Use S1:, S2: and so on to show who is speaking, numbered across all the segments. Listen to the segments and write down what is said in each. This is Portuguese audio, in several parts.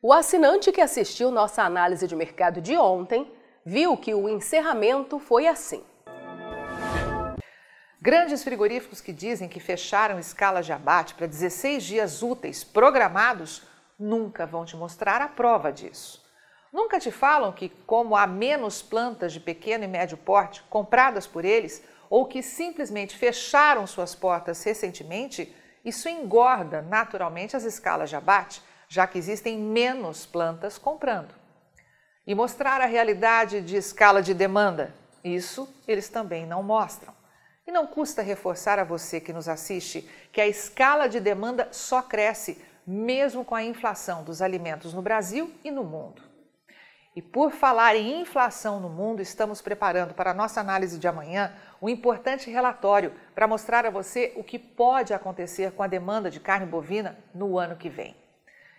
S1: O assinante que assistiu nossa análise de mercado de ontem viu que o encerramento foi assim.
S2: Grandes frigoríficos que dizem que fecharam escalas de abate para 16 dias úteis programados nunca vão te mostrar a prova disso. Nunca te falam que, como há menos plantas de pequeno e médio porte compradas por eles, ou que simplesmente fecharam suas portas recentemente, isso engorda naturalmente as escalas de abate já que existem menos plantas comprando. E mostrar a realidade de escala de demanda, isso eles também não mostram. E não custa reforçar a você que nos assiste que a escala de demanda só cresce mesmo com a inflação dos alimentos no Brasil e no mundo. E por falar em inflação no mundo, estamos preparando para a nossa análise de amanhã um importante relatório para mostrar a você o que pode acontecer com a demanda de carne bovina no ano que vem.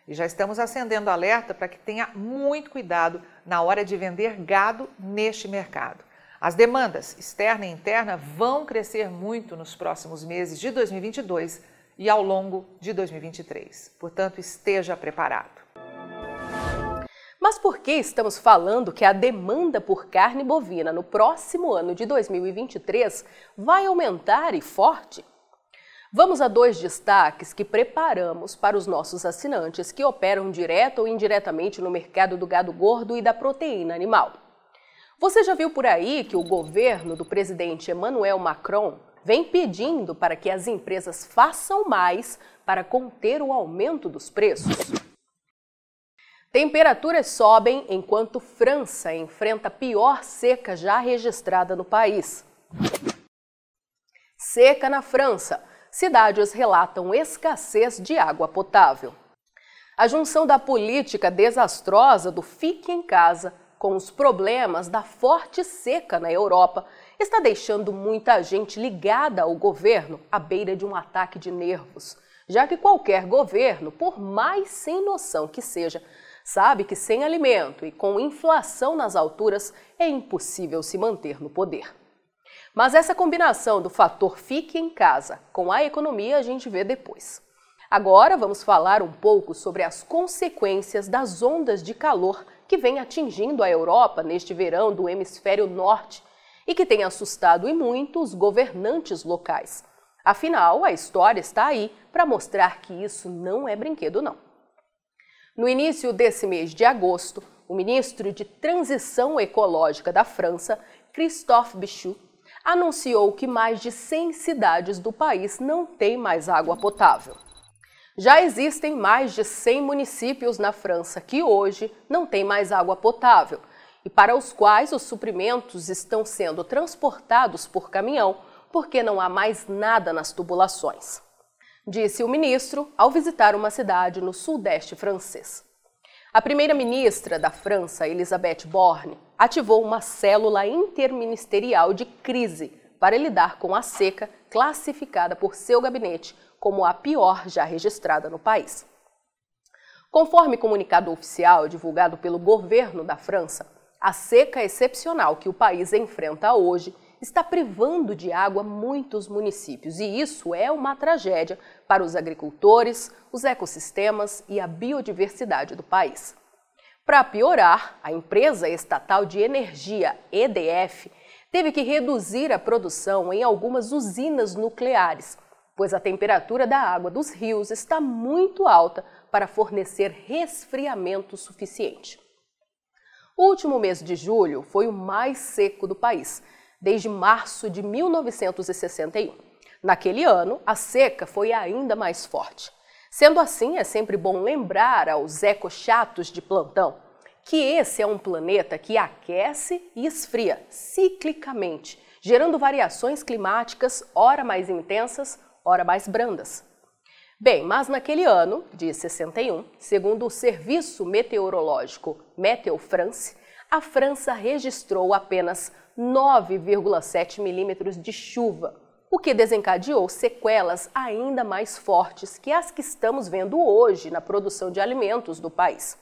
S2: E já estamos acendendo alerta para que tenha muito cuidado na hora de vender gado neste mercado. As demandas externa e interna vão crescer muito nos próximos meses de 2022 e ao longo de 2023. Portanto, esteja preparado.
S1: Mas por que estamos falando que a demanda por carne bovina no próximo ano de 2023 vai aumentar e forte? Vamos a dois destaques que preparamos para os nossos assinantes que operam direto ou indiretamente no mercado do gado gordo e da proteína animal. Você já viu por aí que o governo do presidente Emmanuel Macron vem pedindo para que as empresas façam mais para conter o aumento dos preços? Temperaturas sobem enquanto França enfrenta a pior seca já registrada no país. Seca na França cidades relatam escassez de água potável. A junção da política desastrosa do fique em casa com os problemas da forte seca na Europa está deixando muita gente ligada ao governo à beira de um ataque de nervos, já que qualquer governo, por mais sem noção que seja, sabe que sem alimento e com inflação nas alturas é impossível se manter no poder. Mas essa combinação do fator fique em casa com a economia a gente vê depois. Agora vamos falar um pouco sobre as consequências das ondas de calor que vem atingindo a Europa neste verão do hemisfério norte e que tem assustado e muito os governantes locais. Afinal, a história está aí para mostrar que isso não é brinquedo, não. No início desse mês de agosto, o ministro de Transição Ecológica da França, Christophe Bichot, anunciou que mais de 100 cidades do país não têm mais água potável. Já existem mais de 100 municípios na França que hoje não têm mais água potável e para os quais os suprimentos estão sendo transportados por caminhão porque não há mais nada nas tubulações. Disse o ministro ao visitar uma cidade no sudeste francês. A primeira-ministra da França, Elisabeth Borne, ativou uma célula interministerial de crise para lidar com a seca, classificada por seu gabinete como a pior já registrada no país. Conforme comunicado oficial divulgado pelo governo da França, a seca excepcional que o país enfrenta hoje está privando de água muitos municípios, e isso é uma tragédia para os agricultores, os ecossistemas e a biodiversidade do país. Para piorar, a empresa estatal de energia EDF teve que reduzir a produção em algumas usinas nucleares, pois a temperatura da água dos rios está muito alta para fornecer resfriamento suficiente. O último mês de julho foi o mais seco do país, desde março de 1961. Naquele ano, a seca foi ainda mais forte. Sendo assim, é sempre bom lembrar aos ecochatos de plantão que esse é um planeta que aquece e esfria ciclicamente, gerando variações climáticas ora mais intensas, ora mais brandas. Bem, mas naquele ano, de 61, segundo o Serviço Meteorológico Meteo France, a França registrou apenas 9,7 milímetros de chuva, o que desencadeou sequelas ainda mais fortes que as que estamos vendo hoje na produção de alimentos do país.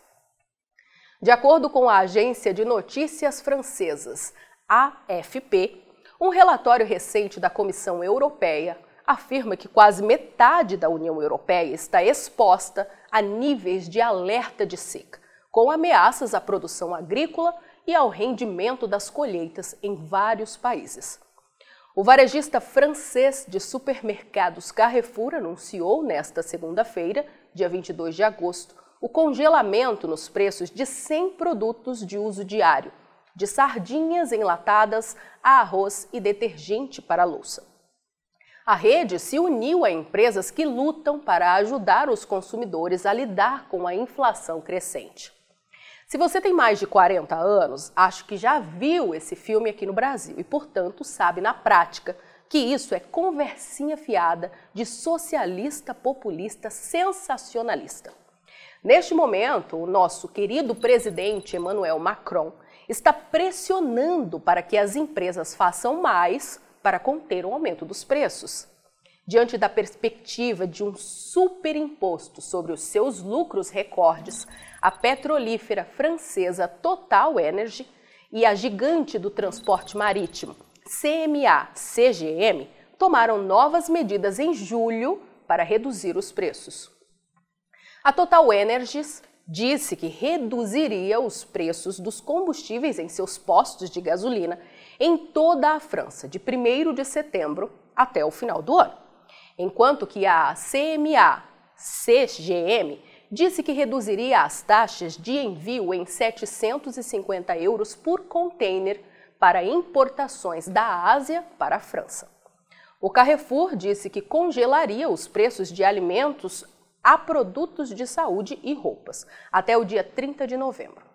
S1: De acordo com a agência de notícias francesas AFP, um relatório recente da Comissão Europeia afirma que quase metade da União Europeia está exposta a níveis de alerta de seca, com ameaças à produção agrícola e ao rendimento das colheitas em vários países. O varejista francês de supermercados Carrefour anunciou nesta segunda-feira, dia 22 de agosto, o congelamento nos preços de 100 produtos de uso diário, de sardinhas enlatadas a arroz e detergente para louça. A rede se uniu a empresas que lutam para ajudar os consumidores a lidar com a inflação crescente. Se você tem mais de 40 anos, acho que já viu esse filme aqui no Brasil e, portanto, sabe na prática que isso é conversinha fiada de socialista populista sensacionalista. Neste momento, o nosso querido presidente Emmanuel Macron está pressionando para que as empresas façam mais para conter o aumento dos preços. Diante da perspectiva de um superimposto sobre os seus lucros recordes, a petrolífera francesa Total Energy e a gigante do transporte marítimo CMA-CGM tomaram novas medidas em julho para reduzir os preços. A Total Energies disse que reduziria os preços dos combustíveis em seus postos de gasolina em toda a França, de 1 de setembro até o final do ano. Enquanto que a CMA CGM disse que reduziria as taxas de envio em 750 euros por container para importações da Ásia para a França. O Carrefour disse que congelaria os preços de alimentos a produtos de saúde e roupas até o dia 30 de novembro.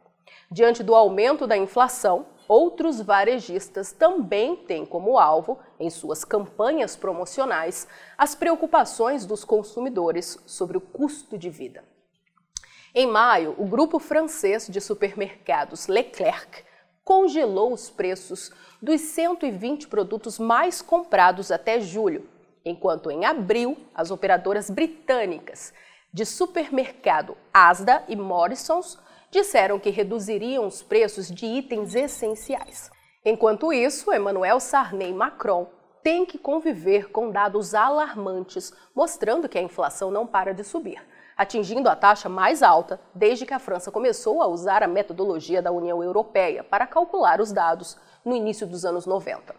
S1: Diante do aumento da inflação, outros varejistas também têm como alvo, em suas campanhas promocionais, as preocupações dos consumidores sobre o custo de vida. Em maio, o grupo francês de supermercados Leclerc congelou os preços dos 120 produtos mais comprados até julho, enquanto em abril as operadoras britânicas de supermercado Asda e Morrisons disseram que reduziriam os preços de itens essenciais. Enquanto isso, Emmanuel Sarney Macron tem que conviver com dados alarmantes mostrando que a inflação não para de subir, atingindo a taxa mais alta desde que a França começou a usar a metodologia da União Europeia para calcular os dados no início dos anos 90.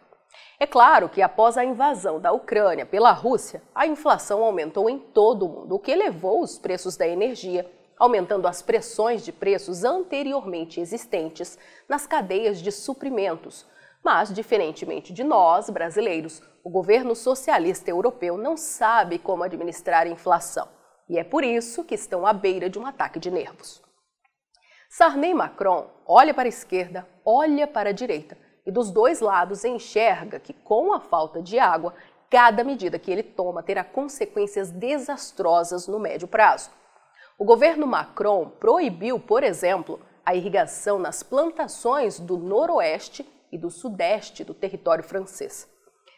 S1: É claro que após a invasão da Ucrânia pela Rússia, a inflação aumentou em todo o mundo, o que elevou os preços da energia aumentando as pressões de preços anteriormente existentes nas cadeias de suprimentos. Mas, diferentemente de nós, brasileiros, o governo socialista europeu não sabe como administrar a inflação. E é por isso que estão à beira de um ataque de nervos. Sarney Macron olha para a esquerda, olha para a direita e dos dois lados enxerga que, com a falta de água, cada medida que ele toma terá consequências desastrosas no médio prazo. O governo Macron proibiu, por exemplo, a irrigação nas plantações do noroeste e do sudeste do território francês.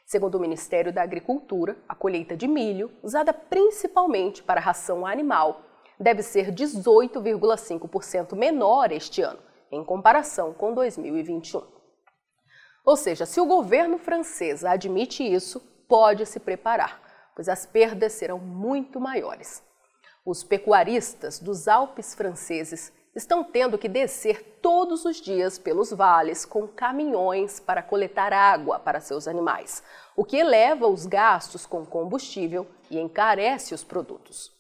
S1: Segundo o Ministério da Agricultura, a colheita de milho, usada principalmente para ração animal, deve ser 18,5% menor este ano, em comparação com 2021. Ou seja, se o governo francês admite isso, pode se preparar, pois as perdas serão muito maiores. Os pecuaristas dos Alpes franceses estão tendo que descer todos os dias pelos vales com caminhões para coletar água para seus animais, o que eleva os gastos com combustível e encarece os produtos.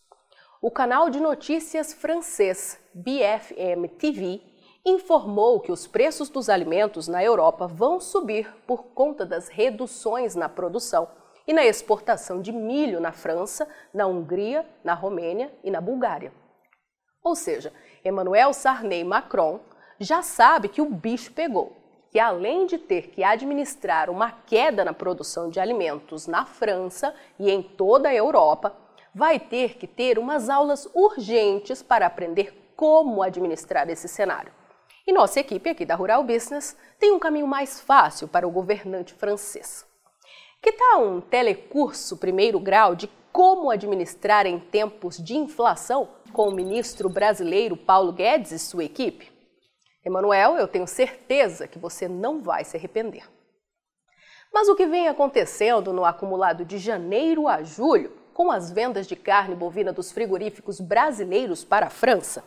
S1: O canal de notícias francês BFM TV informou que os preços dos alimentos na Europa vão subir por conta das reduções na produção e na exportação de milho na França, na Hungria, na Romênia e na Bulgária. Ou seja, Emmanuel Sarney Macron já sabe que o bicho pegou, que além de ter que administrar uma queda na produção de alimentos na França e em toda a Europa, vai ter que ter umas aulas urgentes para aprender como administrar esse cenário. E nossa equipe aqui da Rural Business tem um caminho mais fácil para o governante francês. Que tal um telecurso primeiro grau de como administrar em tempos de inflação com o ministro brasileiro Paulo Guedes e sua equipe? Emanuel, eu tenho certeza que você não vai se arrepender. Mas o que vem acontecendo no acumulado de janeiro a julho com as vendas de carne bovina dos frigoríficos brasileiros para a França?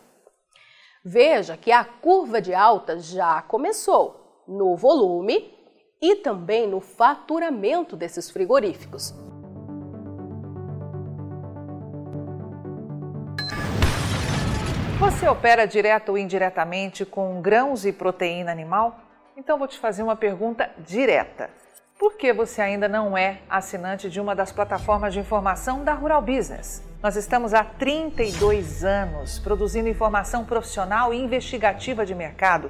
S1: Veja que a curva de alta já começou no volume e também no faturamento desses frigoríficos.
S2: Você opera direto ou indiretamente com grãos e proteína animal? Então vou te fazer uma pergunta direta. Por que você ainda não é assinante de uma das plataformas de informação da Rural Business? Nós estamos há 32 anos produzindo informação profissional e investigativa de mercado,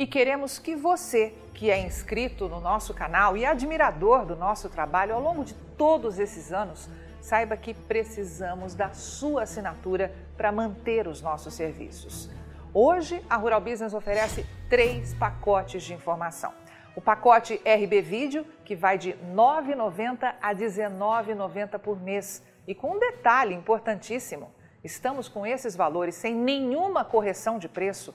S2: E queremos que você, que é inscrito no nosso canal e admirador do nosso trabalho ao longo de todos esses anos, saiba que precisamos da sua assinatura para manter os nossos serviços. Hoje, a Rural Business oferece três pacotes de informação. O pacote RB Vídeo, que vai de R$ 9,90 a R$ 19,90 por mês. E com um detalhe importantíssimo: estamos com esses valores sem nenhuma correção de preço